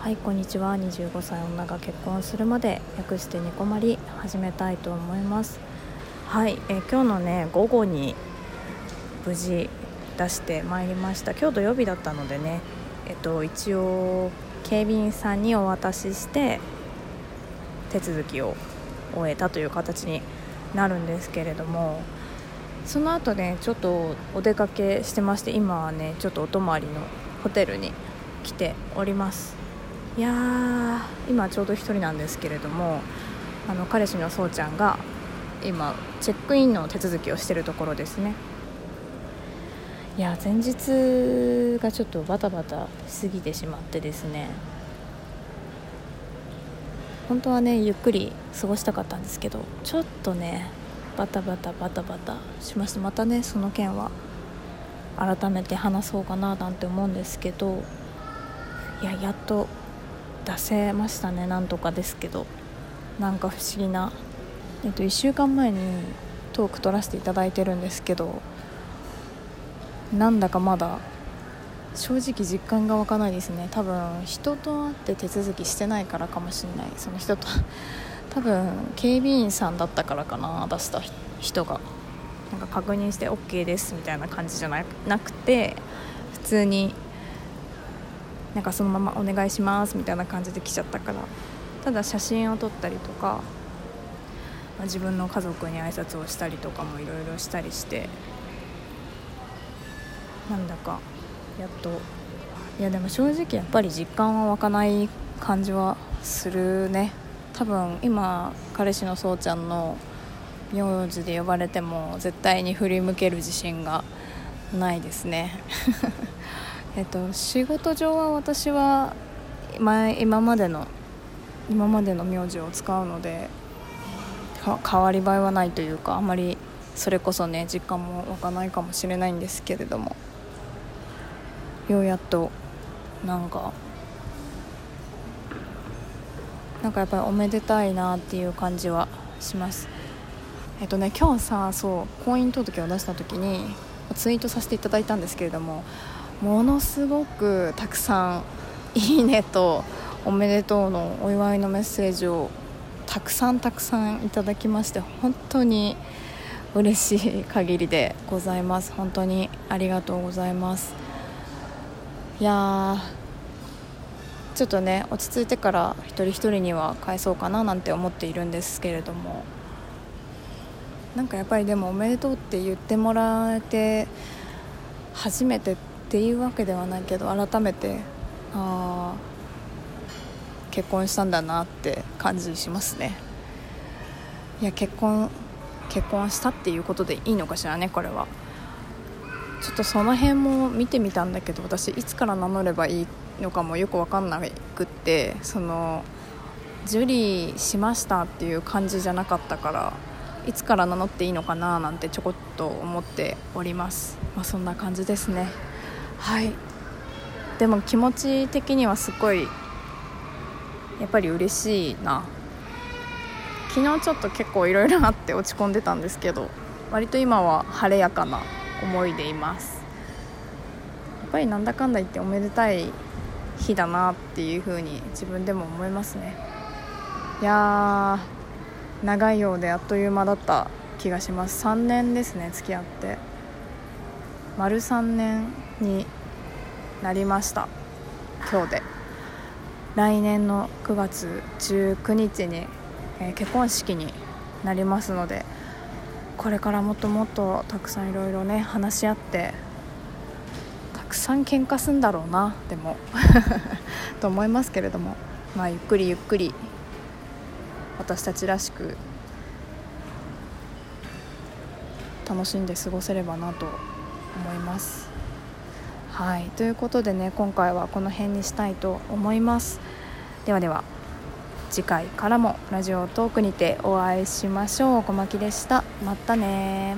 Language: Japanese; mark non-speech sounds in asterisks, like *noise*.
はいこんにちは。25歳女が結婚するまで略してニコマリ始めたいと思います。はい、え今日のね午後に無事出してまいりました。今日土曜日だったのでねえっと一応警備員さんにお渡しして手続きを終えたという形になるんですけれどもその後ねちょっとお出かけしてまして今はねちょっとお泊まりのホテルに来ております。いやー今ちょうど1人なんですけれどもあの彼氏のそうちゃんが今チェックインの手続きをしてるところですね。いや前日がちょっとバタバタしすぎてしまってですね。本当はねゆっくり過ごしたかったんですけどちょっとねバタバタバタバタしましたまたねその件は改めて話そうかななんて思うんですけどいややっと出せましたねなんとかですけど。なんか不思議な、えっと、1週間前にトーク取らせていただいてるんですけどなんだかまだ正直実感が湧かないですね。多分人と会って手続きしてないからかもしれない。その人と *laughs* 多分警備員さんだったからかな出した人が。なんか確認して OK ですみたいな感じじゃなくて普通になんかそのままお願いしますみたいな感じで来ちゃったからただ写真を撮ったりとか、まあ、自分の家族に挨拶をしたりとかもいろいろしたりしてなんだかやっといやでも正直やっぱり実感は湧かない感じはするね。多分今彼氏のそうちゃんの名字で呼ばれても絶対に振り向ける自信がないですね。*laughs* えっと仕事上は私は前今までの今までの名字を使うので変わり映えはないというかあまりそれこそね実感も湧かないかもしれないんですけれどもようやっとなんかなんかやっぱりおめでたいなっていう感じはします。えっとね今日さそう婚姻届を出した時にツイートさせていただいたんですけれどもものすごくたくさん「いいね」と「おめでとう」のお祝いのメッセージをたくさんたくさんいただきまして本当に嬉しい限りでございます。本当にありがとうございます。いやちょっとね落ち着いてから一人一人には返そうかななんて思っているんですけれども。なんかやっぱりでも「おめでとう」って言ってもらえて初めてっていうわけではないけど改めてああ結婚したんだなって感じしますね。いや結婚結婚したっていうことでいいのかしらねこれは。ちょっとその辺も見てみたんだけど私いつから名乗ればいいのかもよく分かんなくってその受理しましたっていう感じじゃなかったからいつから名乗っていいのかななんてちょこっと思っております。まあそんな感じですね。はい。でも気持ち的にはすごいやっぱり嬉しいな。昨日ちょっと結構いろいろあって落ち込んでたんですけど割と今は晴れやかな思いでいます。やっぱりなんだかんだ言っておめでたい日だなっていう風に自分でも思いますね。いやー長いようであっという間だった気がします。3年ですね付き合って。丸3年。になりました今日で来年の9月19日に、えー、結婚式になりますのでこれからもっともっとたくさんいろいろね話し合ってたくさん喧嘩すんだろうなでも *laughs* と思いますけれどもまあゆっくりゆっくり私たちらしく楽しんで過ごせればなと思います。はい。ということでね今回はこの辺にしたいと思います。ではでは次回からもラジオトークにてお会いしましょう。小牧でした。またね